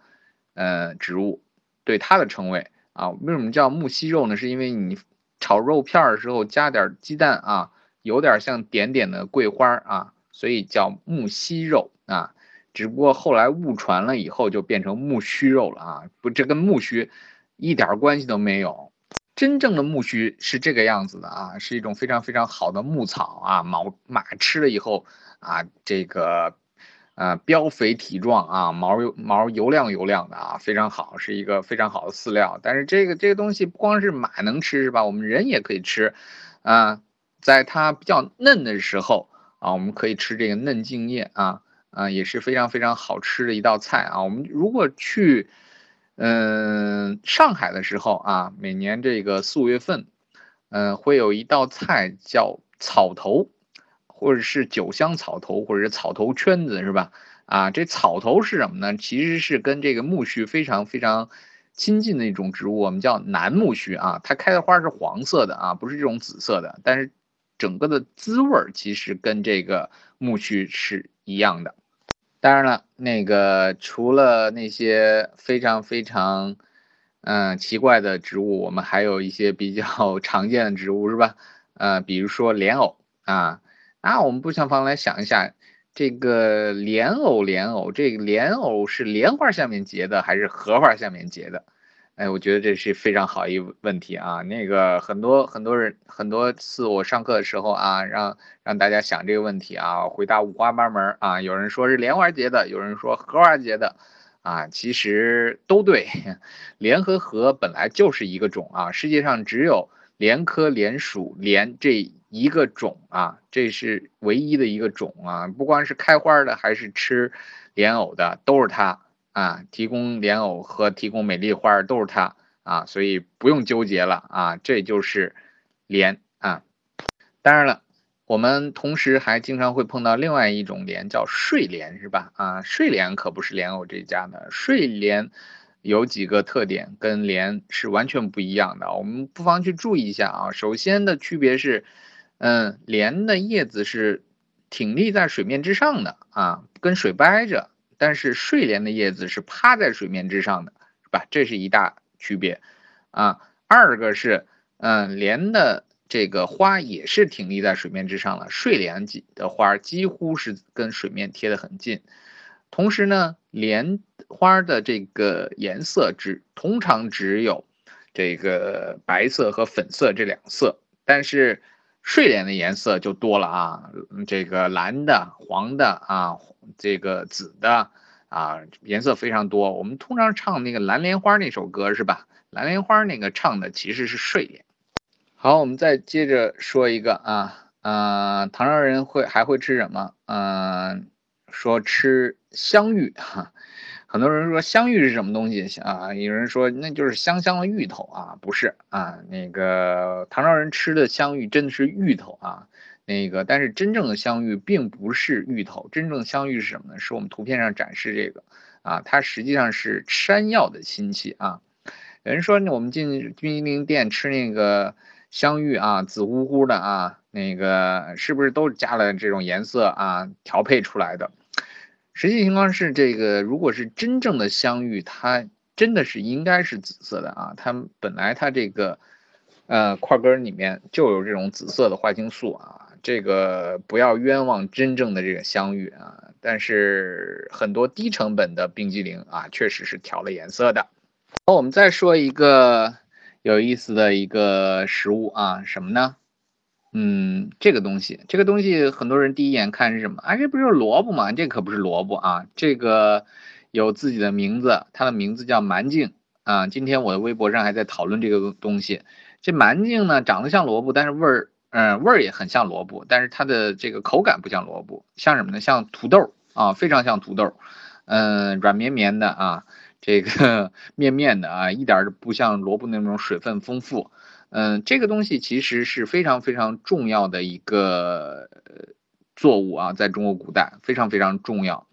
呃植物，对它的称谓啊。为什么叫木犀肉呢？是因为你炒肉片的时候加点鸡蛋啊，有点像点点的桂花啊，所以叫木犀肉啊。只不过后来误传了以后就变成木须肉了啊，不，这跟木须一点关系都没有。真正的苜蓿是这个样子的啊，是一种非常非常好的牧草啊，毛马吃了以后啊，这个呃膘肥体壮啊，毛油毛油亮油亮的啊，非常好，是一个非常好的饲料。但是这个这个东西不光是马能吃是吧？我们人也可以吃啊，在它比较嫩的时候啊，我们可以吃这个嫩茎叶啊啊，也是非常非常好吃的一道菜啊。我们如果去。嗯，上海的时候啊，每年这个四五月份，嗯，会有一道菜叫草头，或者是酒香草头，或者是草头圈子，是吧？啊，这草头是什么呢？其实是跟这个苜蓿非常非常亲近的一种植物，我们叫南苜蓿啊。它开的花是黄色的啊，不是这种紫色的，但是整个的滋味儿其实跟这个苜蓿是一样的。当然了，那个除了那些非常非常，嗯，奇怪的植物，我们还有一些比较 常见的植物，是吧？呃，比如说莲藕啊，那我们不相妨来想一下，这个莲藕，莲藕，这个莲藕是莲花下面结的还是荷花下面结的？哎，我觉得这是非常好一问题啊。那个很多很多人很多次我上课的时候啊，让让大家想这个问题啊，回答五花八门啊。有人说是莲花结的，有人说荷花结的，啊，其实都对。莲和荷本来就是一个种啊，世界上只有莲科莲属莲这一个种啊，这是唯一的一个种啊。不光是开花的，还是吃莲藕的，都是它。啊，提供莲藕和提供美丽花都是它啊，所以不用纠结了啊，这就是莲啊。当然了，我们同时还经常会碰到另外一种莲，叫睡莲，是吧？啊，睡莲可不是莲藕这家的，睡莲有几个特点跟莲是完全不一样的，我们不妨去注意一下啊。首先的区别是，嗯，莲的叶子是挺立在水面之上的啊，跟水掰着。但是睡莲的叶子是趴在水面之上的，是吧？这是一大区别啊。二个是，嗯，莲的这个花也是挺立在水面之上的，睡莲几的花几乎是跟水面贴得很近。同时呢，莲花的这个颜色只通常只有这个白色和粉色这两色，但是睡莲的颜色就多了啊，这个蓝的、黄的啊。这个紫的啊，颜色非常多。我们通常唱那个蓝莲花那首歌是吧？蓝莲花那个唱的其实是睡莲。好，我们再接着说一个啊，呃，唐朝人会还会吃什么？嗯，说吃香芋哈。很多人说香芋是什么东西啊？有人说那就是香香的芋头啊，不是啊？那个唐朝人吃的香芋真的是芋头啊。那个，但是真正的香芋并不是芋头，真正的香芋是什么呢？是我们图片上展示这个啊，它实际上是山药的亲戚啊。有人说，我们进冰激凌店吃那个香芋啊，紫乎乎的啊，那个是不是都加了这种颜色啊调配出来的？实际情况是，这个如果是真正的香芋，它真的是应该是紫色的啊，它本来它这个呃块根里面就有这种紫色的花青素啊。这个不要冤枉真正的这个香芋啊！但是很多低成本的冰激凌啊，确实是调了颜色的。好，我们再说一个有意思的一个食物啊，什么呢？嗯，这个东西，这个东西很多人第一眼看是什么？啊，这不是萝卜吗？这可不是萝卜啊！这个有自己的名字，它的名字叫蛮劲啊。今天我的微博上还在讨论这个东西。这蛮劲呢，长得像萝卜，但是味儿。嗯，味儿也很像萝卜，但是它的这个口感不像萝卜，像什么呢？像土豆啊，非常像土豆，嗯，软绵绵的啊，这个 面面的啊，一点都不像萝卜那种水分丰富。嗯，这个东西其实是非常非常重要的一个作物啊，在中国古代非常非常重要。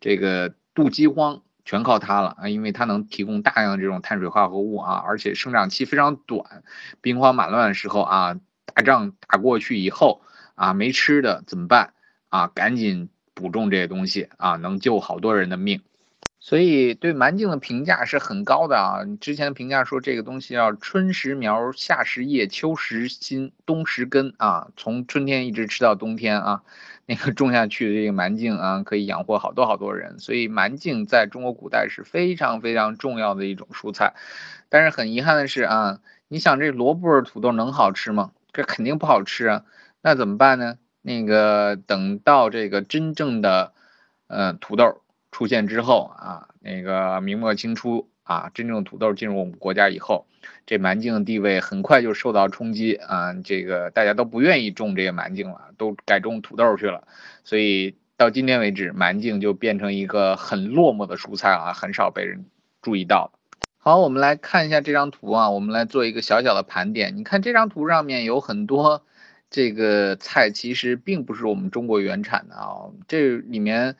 这个渡饥荒全靠它了啊，因为它能提供大量的这种碳水化合物啊，而且生长期非常短，兵荒马乱的时候啊。打仗打过去以后啊，没吃的怎么办啊？赶紧补种这些东西啊，能救好多人的命。所以对蛮劲的评价是很高的啊。你之前的评价说这个东西要春食苗，夏食叶，秋食心，冬食根啊，从春天一直吃到冬天啊。那个种下去的这个蛮劲啊，可以养活好多好多人。所以蛮劲在中国古代是非常非常重要的一种蔬菜。但是很遗憾的是啊，你想这萝卜土豆能好吃吗？这肯定不好吃啊，那怎么办呢？那个等到这个真正的，呃，土豆出现之后啊，那个明末清初啊，真正土豆进入我们国家以后，这蛮劲的地位很快就受到冲击啊，这个大家都不愿意种这个蛮劲了，都改种土豆去了，所以到今天为止，蛮劲就变成一个很落寞的蔬菜啊，很少被人注意到。好，我们来看一下这张图啊，我们来做一个小小的盘点。你看这张图上面有很多这个菜，其实并不是我们中国原产的啊。这里面，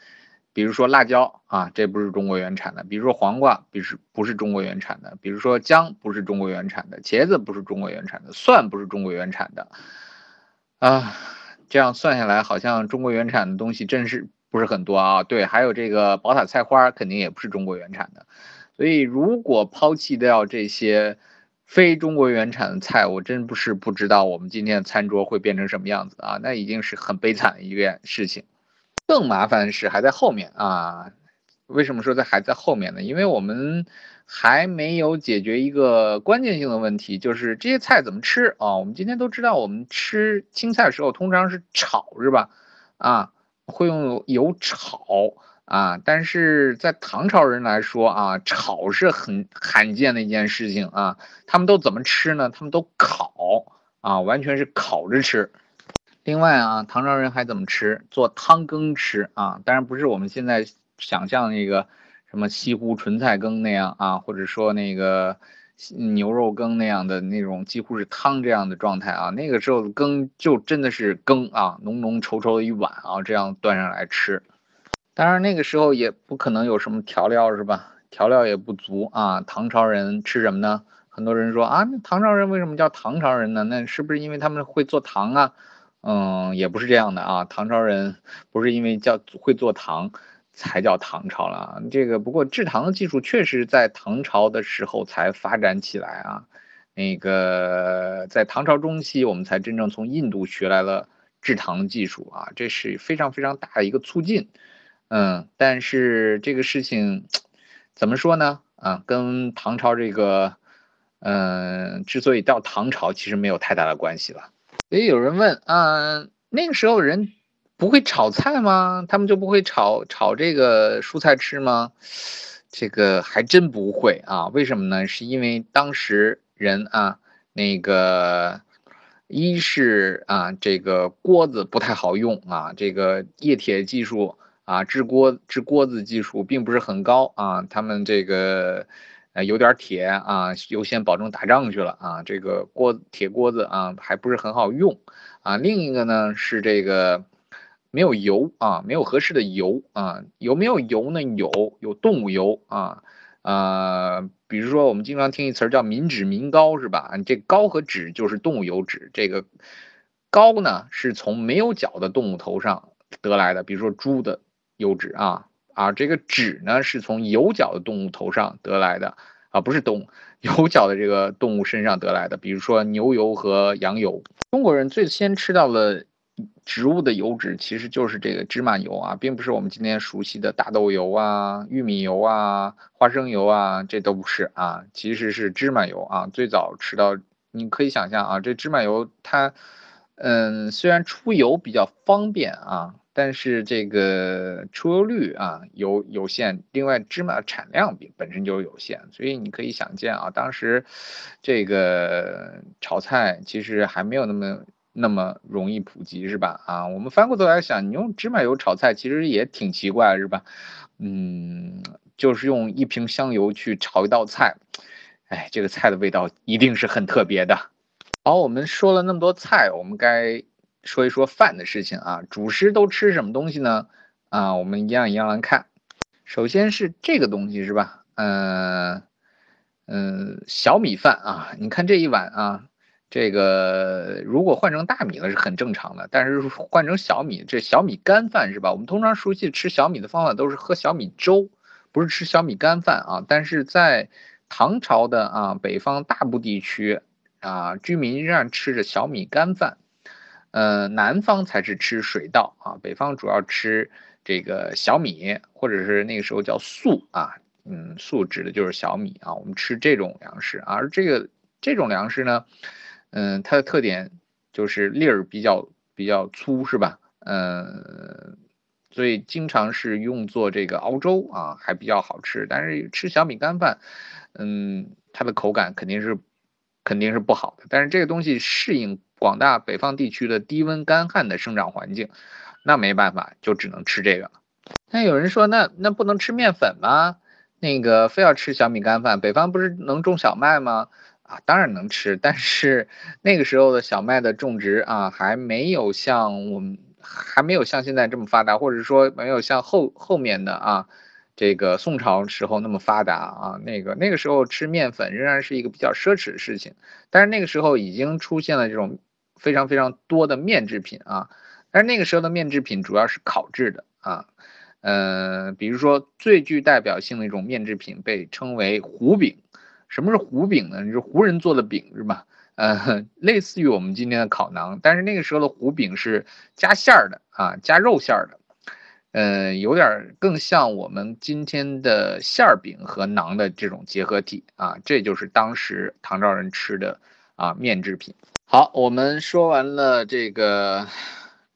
比如说辣椒啊，这不是中国原产的；比如说黄瓜，不是不是中国原产的；比如说姜，不是中国原产的；茄子不是中国原产的；蒜不是中国原产的。啊，这样算下来，好像中国原产的东西真是不是很多啊。对，还有这个宝塔菜花，肯定也不是中国原产的。所以如果抛弃掉这些非中国原产的菜，我真不是不知道我们今天的餐桌会变成什么样子啊！那已经是很悲惨的一件事情。更麻烦的是还在后面啊！为什么说在还在后面呢？因为我们还没有解决一个关键性的问题，就是这些菜怎么吃啊？我们今天都知道，我们吃青菜的时候通常是炒，是吧？啊，会用油炒啊。但是在唐朝人来说啊，炒是很罕见的一件事情啊。他们都怎么吃呢？他们都烤啊，完全是烤着吃。另外啊，唐朝人还怎么吃？做汤羹吃啊。当然不是我们现在。想象那个什么西湖纯菜羹那样啊，或者说那个牛肉羹那样的那种几乎是汤这样的状态啊，那个时候的羹就真的是羹啊，浓浓稠稠的一碗啊，这样端上来吃。当然那个时候也不可能有什么调料是吧？调料也不足啊。唐朝人吃什么呢？很多人说啊，那唐朝人为什么叫唐朝人呢？那是不是因为他们会做糖啊？嗯，也不是这样的啊。唐朝人不是因为叫会做糖。才叫唐朝了，这个不过制糖的技术确实在唐朝的时候才发展起来啊。那个在唐朝中期，我们才真正从印度学来了制糖技术啊，这是非常非常大的一个促进。嗯，但是这个事情怎么说呢？啊，跟唐朝这个，嗯，之所以到唐朝，其实没有太大的关系了。所以有人问啊，那个时候人。不会炒菜吗？他们就不会炒炒这个蔬菜吃吗？这个还真不会啊！为什么呢？是因为当时人啊，那个一是啊，这个锅子不太好用啊，这个液铁技术啊，制锅制锅子技术并不是很高啊，他们这个呃有点铁啊，优先保证打仗去了啊，这个锅铁锅子啊还不是很好用啊。另一个呢是这个。没有油啊，没有合适的油啊，有没有油呢？有，有动物油啊，啊，比如说我们经常听一词儿叫民脂民膏是吧？这膏和脂就是动物油脂，这个膏呢是从没有角的动物头上得来的，比如说猪的油脂啊，啊，这个脂呢是从有角的动物头上得来的啊，不是动物有角的这个动物身上得来的，比如说牛油和羊油。中国人最先吃到了。植物的油脂其实就是这个芝麻油啊，并不是我们今天熟悉的大豆油啊、玉米油啊、花生油啊，这都不是啊，其实是芝麻油啊。最早吃到，你可以想象啊，这芝麻油它，嗯，虽然出油比较方便啊，但是这个出油率啊有有限，另外芝麻产量比本身就有限，所以你可以想见啊，当时这个炒菜其实还没有那么。那么容易普及是吧？啊，我们翻过头来想，你用芝麻油炒菜其实也挺奇怪是吧？嗯，就是用一瓶香油去炒一道菜，哎，这个菜的味道一定是很特别的。好，我们说了那么多菜，我们该说一说饭的事情啊。主食都吃什么东西呢？啊，我们一样一样来看。首先是这个东西是吧？嗯嗯，小米饭啊，你看这一碗啊。这个如果换成大米呢是很正常的，但是换成小米，这小米干饭是吧？我们通常熟悉吃小米的方法都是喝小米粥，不是吃小米干饭啊。但是在唐朝的啊北方大部地区啊，居民仍然吃着小米干饭，呃，南方才是吃水稻啊，北方主要吃这个小米，或者是那个时候叫粟啊，嗯，粟指的就是小米啊，我们吃这种粮食，而这个这种粮食呢。嗯，它的特点就是粒儿比较比较粗，是吧？嗯，所以经常是用作这个熬粥啊，还比较好吃。但是吃小米干饭，嗯，它的口感肯定是肯定是不好的。但是这个东西适应广大北方地区的低温干旱的生长环境，那没办法，就只能吃这个了。那有人说，那那不能吃面粉吗？那个非要吃小米干饭？北方不是能种小麦吗？啊，当然能吃，但是 那个时候的小麦的种植啊，还没有像我们还没有像现在这么发达，或者说没有像后后面的啊，这个宋朝时候那么发达啊。那个那个时候吃面粉仍然是一个比较奢侈的事情，但是那个时候已经出现了这种非常非常多的面制品啊，但是那个时候的面制品主要是烤制的啊，呃，比如说最具代表性的一种面制品被称为糊饼。什么是糊饼呢？就是胡人做的饼是吧？呃，类似于我们今天的烤馕，但是那个时候的糊饼是加馅儿的啊，加肉馅儿的，呃，有点更像我们今天的馅儿饼和馕的这种结合体啊，这就是当时唐朝人吃的啊面制品。好，我们说完了这个。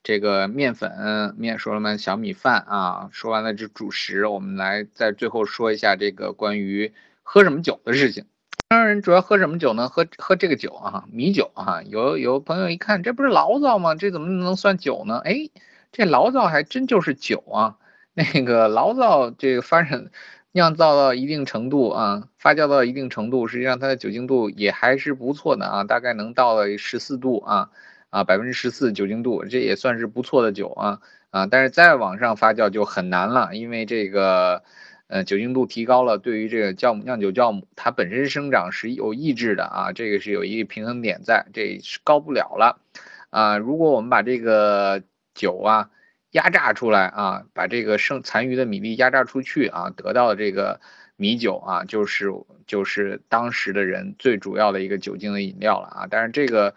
这个面粉面说了吗？小米饭啊，说完了这主食，我们来在最后说一下这个关于喝什么酒的事情。当然，主要喝什么酒呢？喝喝这个酒啊，米酒啊。有有朋友一看，这不是醪糟吗？这怎么能算酒呢？哎，这醪糟还真就是酒啊。那个醪糟这个发展酿造到一定程度啊，发酵到一定程度，实际上它的酒精度也还是不错的啊，大概能到了十四度啊。啊，百分之十四酒精度，这也算是不错的酒啊啊！但是再往上发酵就很难了，因为这个呃酒精度提高了，对于这个酵母酿酒酵母它本身生长是有抑制的啊，这个是有一个平衡点在，这是高不了了啊。如果我们把这个酒啊压榨出来啊，把这个剩残余的米粒压榨出去啊，得到的这个米酒啊，就是就是当时的人最主要的一个酒精的饮料了啊。但是这个。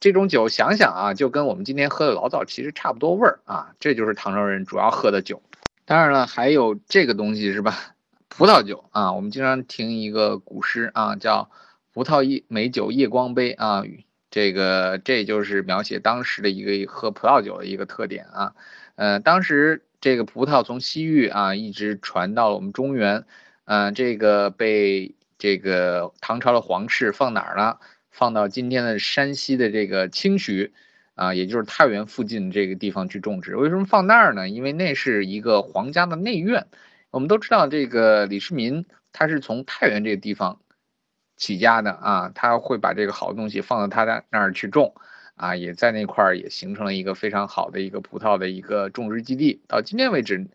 这种酒想想啊，就跟我们今天喝的老早其实差不多味儿啊，这就是唐朝人主要喝的酒。当然了，还有这个东西是吧？葡萄酒啊，我们经常听一个古诗啊，叫“葡萄夜美酒夜光杯”啊，这个这就是描写当时的一个喝葡萄酒的一个特点啊。呃，当时这个葡萄从西域啊一直传到了我们中原，嗯，这个被这个唐朝的皇室放哪儿了？放到今天的山西的这个清徐，啊，也就是太原附近这个地方去种植。为什么放那儿呢？因为那是一个皇家的内院。我们都知道，这个李世民他是从太原这个地方起家的啊，他会把这个好东西放到他的那儿去种，啊，也在那块儿也形成了一个非常好的一个葡萄的一个种植基地。到今天为止，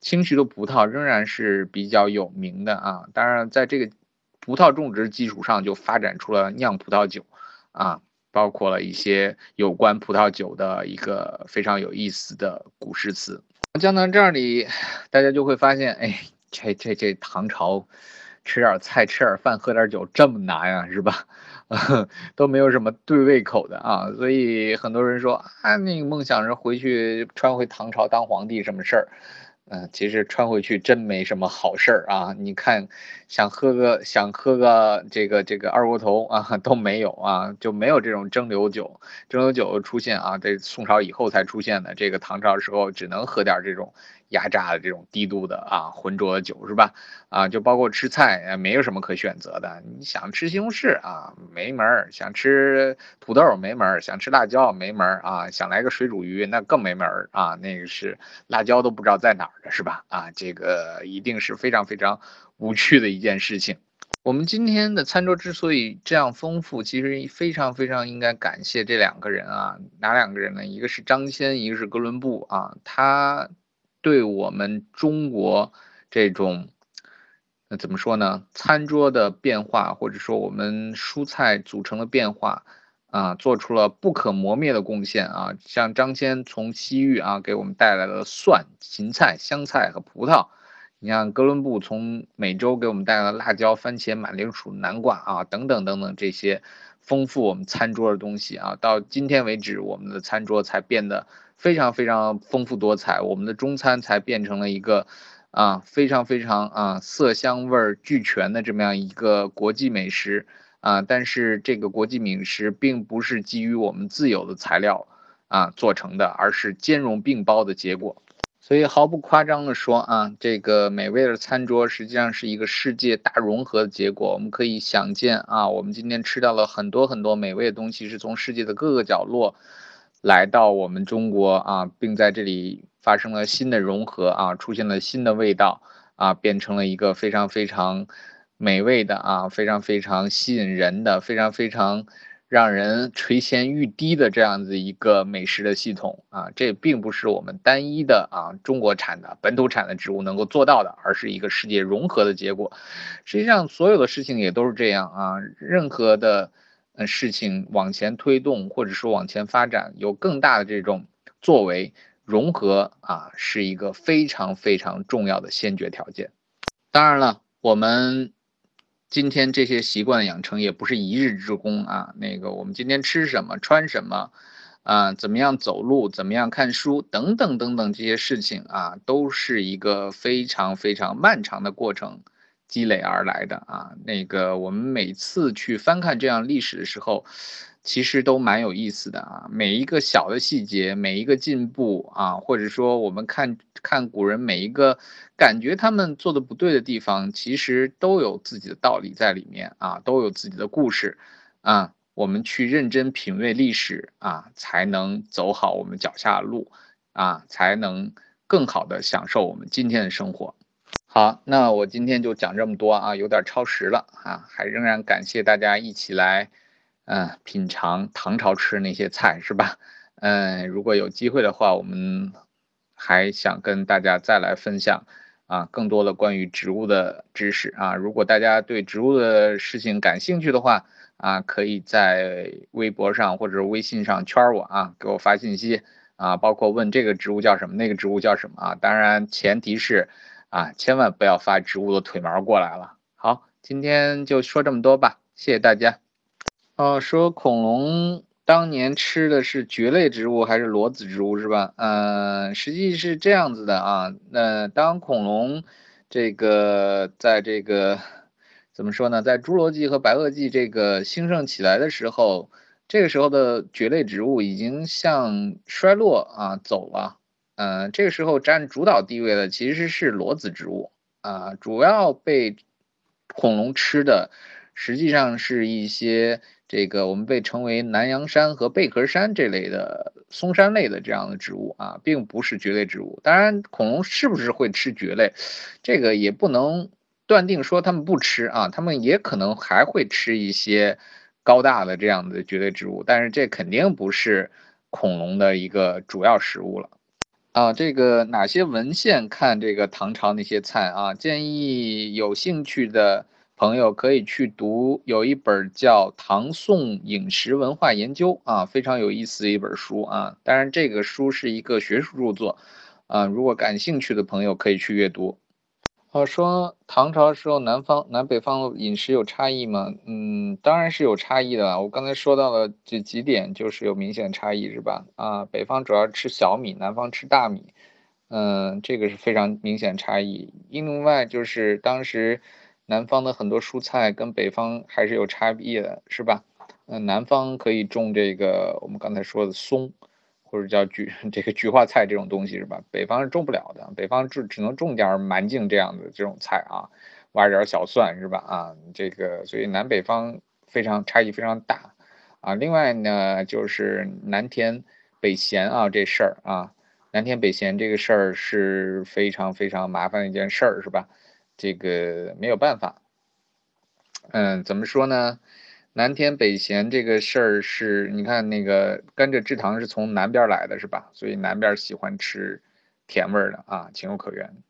清徐的葡萄仍然是比较有名的啊。当然，在这个。葡萄种植基础上就发展出了酿葡萄酒，啊，包括了一些有关葡萄酒的一个非常有意思的古诗词。讲到这里，大家就会发现，哎，这这这唐朝吃点菜、吃点饭、喝点酒这么难呀，是吧？都没有什么对胃口的啊，所以很多人说啊，那个梦想着回去穿回唐朝当皇帝什么事儿。嗯，其实穿回去真没什么好事儿啊！你看，想喝个想喝个这个这个二锅头啊 都没有啊，就没有这种蒸馏酒。蒸馏酒出现啊，这宋朝以后才出现的。这个唐朝时候只能喝点这种。压榨的这种低度的啊浑浊的酒是吧？啊，就包括吃菜，没有什么可选择的。你想吃西红柿啊，没门儿；想吃土豆没门儿；想吃辣椒没门儿啊；想来个水煮鱼那更没门儿啊。那个是辣椒都不知道在哪儿的是吧？啊，这个一定是非常非常无趣的一件事情。我们今天的餐桌之所以这样丰富，其实非常非常应该感谢这两个人啊。哪两个人呢？一个是张骞，一个是哥伦布啊。他。对我们中国这种，那怎么说呢？餐桌的变化，或者说我们蔬菜组成的变化，啊，做出了不可磨灭的贡献啊！像张骞从西域啊给我们带来了蒜、芹菜、香菜和葡萄，你像哥伦布从美洲给我们带来了辣椒、番茄、马铃薯、南瓜啊等等等等这些丰富我们餐桌的东西啊，到今天为止，我们的餐桌才变得。非常非常丰富多彩，我们的中餐才变成了一个啊非常非常啊色香味俱全的这么样一个国际美食啊，但是这个国际美食并不是基于我们自有的材料啊做成的，而是兼容并包的结果。所以毫不夸张的说啊，这个美味的餐桌实际上是一个世界大融合的结果。我们可以想见啊，我们今天吃到了很多很多美味的东西，是从世界的各个角落。来到我们中国啊，并在这里发生了新的融合啊，出现了新的味道啊，变成了一个非常非常美味的啊，非常非常吸引人的，非常非常让人垂涎欲滴的这样子一个美食的系统啊，这并不是我们单一的啊中国产的本土产的植物能够做到的，而是一个世界融合的结果。实际上，所有的事情也都是这样啊，任何的。事情往前推动，或者说往前发展，有更大的这种作为，融合啊是一个非常非常重要的先决条件。当然了，我们今天这些习惯养成也不是一日之功啊。那个我们今天吃什么、穿什么啊、怎么样走路、怎么样看书等等等等这些事情啊，都是一个非常非常漫长的过程。积累而来的啊，那个我们每次去翻看这样历史的时候，其实都蛮有意思的啊。每一个小的细节，每一个进步啊，或者说我们看看古人每一个感觉他们做的不对的地方，其实都有自己的道理在里面啊，都有自己的故事啊。我们去认真品味历史啊，才能走好我们脚下的路啊，才能更好的享受我们今天的生活。好，那我今天就讲这么多啊，有点超时了啊，还仍然感谢大家一起来，嗯，品尝唐朝吃那些菜是吧？嗯，如果有机会的话，我们还想跟大家再来分享啊，更多的关于植物的知识啊。如果大家对植物的事情感兴趣的话啊，可以在微博上或者微信上圈我啊，给我发信息啊，包括问这个植物叫什么，那个植物叫什么啊。当然前提是。啊，千万不要发植物的腿毛过来了。好，今天就说这么多吧，谢谢大家。哦，说恐龙当年吃的是蕨类植物还是裸子植物是吧？嗯，实际是这样子的啊。那当恐龙这个在这个怎么说呢，在侏罗纪和白垩纪这个兴盛起来的时候，这个时候的蕨类植物已经向衰落啊走了。嗯，这个时候占主导地位的其实是裸子植物啊，主要被恐龙吃的，实际上是一些这个我们被称为南洋杉和贝壳杉这类的松杉类的这样的植物啊，并不是蕨类植物。当然，恐龙是不是会吃蕨类，这个也不能断定说它们不吃啊，它们也可能还会吃一些高大的这样的蕨类植物，但是这肯定不是恐龙的一个主要食物了。啊，这个哪些文献看这个唐朝那些菜啊？建议有兴趣的朋友可以去读，有一本叫《唐宋饮食文化研究》啊，非常有意思的一本书啊。当然，这个书是一个学术著作啊，如果感兴趣的朋友可以去阅读。我说唐朝时候南方南北方饮食有差异吗？嗯，当然是有差异的。我刚才说到了这几点，就是有明显差异，是吧？啊，北方主要吃小米，南方吃大米，嗯，这个是非常明显差异。另外就是当时南方的很多蔬菜跟北方还是有差异的，是吧？嗯，南方可以种这个我们刚才说的松。或者叫菊这个菊花菜这种东西是吧？北方是种不了的，北方只只能种点蛮茎这样的这种菜啊，挖点小蒜是吧？啊，这个所以南北方非常差异非常大啊。另外呢，就是南甜北咸啊这事儿啊，南甜北咸这个事儿是非常非常麻烦的一件事儿是吧？这个没有办法，嗯，怎么说呢？南甜北咸这个事儿是，你看那个甘蔗制糖是从南边来的，是吧？所以南边喜欢吃甜味儿的啊，情有可原。